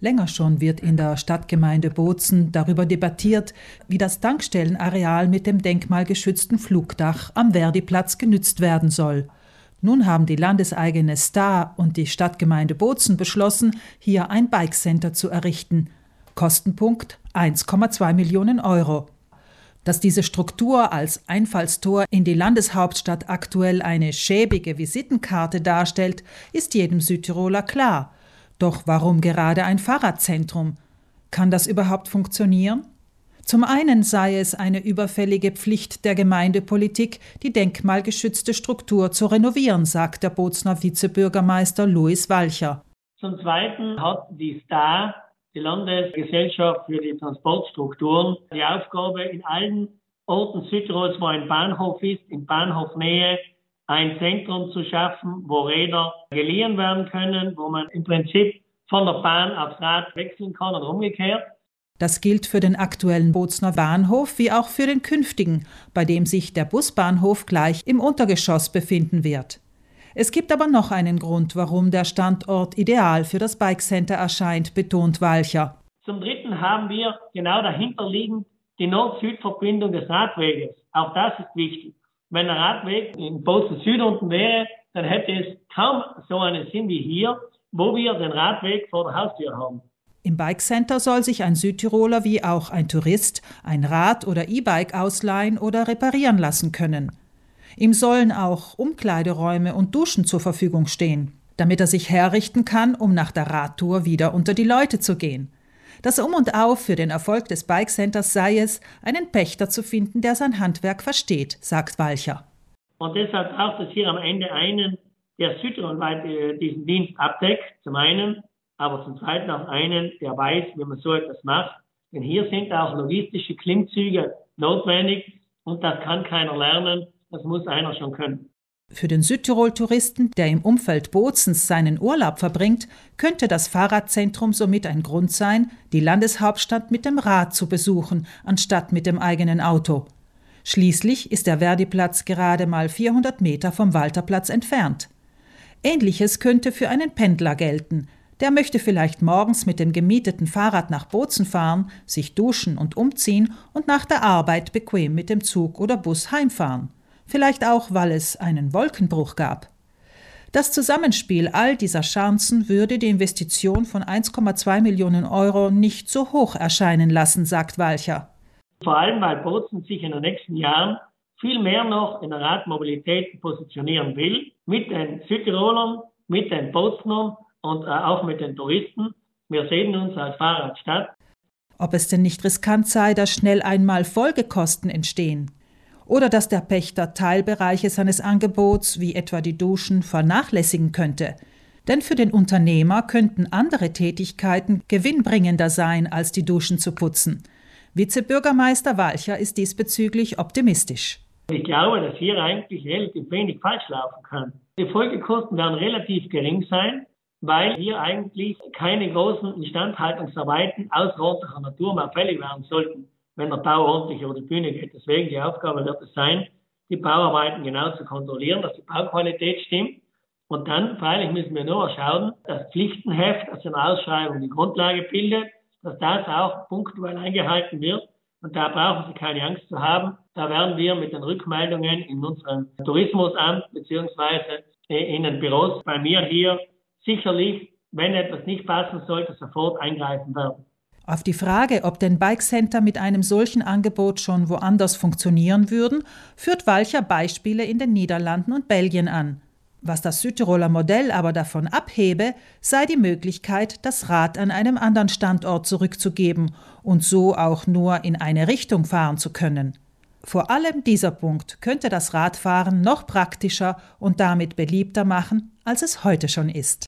Länger schon wird in der Stadtgemeinde Bozen darüber debattiert, wie das Tankstellenareal mit dem denkmalgeschützten Flugdach am Verdiplatz genützt werden soll. Nun haben die landeseigene Star und die Stadtgemeinde Bozen beschlossen, hier ein Bikecenter zu errichten. Kostenpunkt 1,2 Millionen Euro. Dass diese Struktur als Einfallstor in die Landeshauptstadt aktuell eine schäbige Visitenkarte darstellt, ist jedem Südtiroler klar. Doch warum gerade ein Fahrradzentrum? Kann das überhaupt funktionieren? Zum einen sei es eine überfällige Pflicht der Gemeindepolitik, die denkmalgeschützte Struktur zu renovieren, sagt der Bozner Vizebürgermeister Louis Walcher. Zum Zweiten hat die STA, die Landesgesellschaft für die Transportstrukturen, die Aufgabe, in allen Orten Südtirols, wo ein Bahnhof ist, in Bahnhofnähe, ein Zentrum zu schaffen, wo Räder geliehen werden können, wo man im Prinzip von der Bahn aufs Rad wechseln kann und umgekehrt. Das gilt für den aktuellen Bozner Bahnhof wie auch für den künftigen, bei dem sich der Busbahnhof gleich im Untergeschoss befinden wird. Es gibt aber noch einen Grund, warum der Standort ideal für das Bike Center erscheint, betont Walcher. Zum Dritten haben wir genau dahinter liegend die Nord-Süd-Verbindung des Radweges. Auch das ist wichtig. Wenn der Radweg in Bozen Süd unten wäre, dann hätte es kaum so einen Sinn wie hier, wo wir den Radweg vor der Haustür haben. Im Bike Center soll sich ein Südtiroler wie auch ein Tourist ein Rad oder E-Bike ausleihen oder reparieren lassen können. Ihm sollen auch Umkleideräume und Duschen zur Verfügung stehen, damit er sich herrichten kann, um nach der Radtour wieder unter die Leute zu gehen. Das Um und Auf für den Erfolg des Bike Centers sei es, einen Pächter zu finden, der sein Handwerk versteht, sagt Walcher. Und deshalb braucht es hier am Ende einen, der südtirolweit äh, diesen Dienst abdeckt, zum einen, aber zum zweiten auch einen, der weiß, wie man so etwas macht. Denn hier sind auch logistische Klimmzüge notwendig und das kann keiner lernen, das muss einer schon können. Für den Südtirol-Touristen, der im Umfeld Bozens seinen Urlaub verbringt, könnte das Fahrradzentrum somit ein Grund sein, die Landeshauptstadt mit dem Rad zu besuchen, anstatt mit dem eigenen Auto. Schließlich ist der Verdiplatz gerade mal 400 Meter vom Walterplatz entfernt. Ähnliches könnte für einen Pendler gelten. Der möchte vielleicht morgens mit dem gemieteten Fahrrad nach Bozen fahren, sich duschen und umziehen und nach der Arbeit bequem mit dem Zug oder Bus heimfahren vielleicht auch, weil es einen Wolkenbruch gab. Das Zusammenspiel all dieser Chancen würde die Investition von 1,2 Millionen Euro nicht so hoch erscheinen lassen, sagt Walcher. Vor allem, weil Bozen sich in den nächsten Jahren viel mehr noch in der Radmobilität positionieren will, mit den Südtirolern, mit den Bozenern und äh, auch mit den Touristen. Wir sehen uns als Fahrradstadt. Ob es denn nicht riskant sei, dass schnell einmal Folgekosten entstehen? Oder dass der Pächter Teilbereiche seines Angebots, wie etwa die Duschen, vernachlässigen könnte. Denn für den Unternehmer könnten andere Tätigkeiten gewinnbringender sein, als die Duschen zu putzen. Vizebürgermeister Walcher ist diesbezüglich optimistisch. Ich glaube, dass hier eigentlich relativ wenig falsch laufen kann. Die Folgekosten werden relativ gering sein, weil hier eigentlich keine großen Instandhaltungsarbeiten außerordentlicher Natur mehr fällig werden sollten wenn der Bau ordentlich über die Bühne geht. Deswegen die Aufgabe wird es sein, die Bauarbeiten genau zu kontrollieren, dass die Bauqualität stimmt. Und dann, freilich müssen wir nur schauen, das Pflichtenheft, das in der Ausschreibung die Grundlage bildet, dass das auch punktuell eingehalten wird. Und da brauchen Sie keine Angst zu haben. Da werden wir mit den Rückmeldungen in unserem Tourismusamt beziehungsweise in den Büros bei mir hier sicherlich, wenn etwas nicht passen sollte, sofort eingreifen werden. Auf die Frage, ob denn Bike Center mit einem solchen Angebot schon woanders funktionieren würden, führt Walcher Beispiele in den Niederlanden und Belgien an. Was das Südtiroler Modell aber davon abhebe, sei die Möglichkeit, das Rad an einem anderen Standort zurückzugeben und so auch nur in eine Richtung fahren zu können. Vor allem dieser Punkt könnte das Radfahren noch praktischer und damit beliebter machen, als es heute schon ist.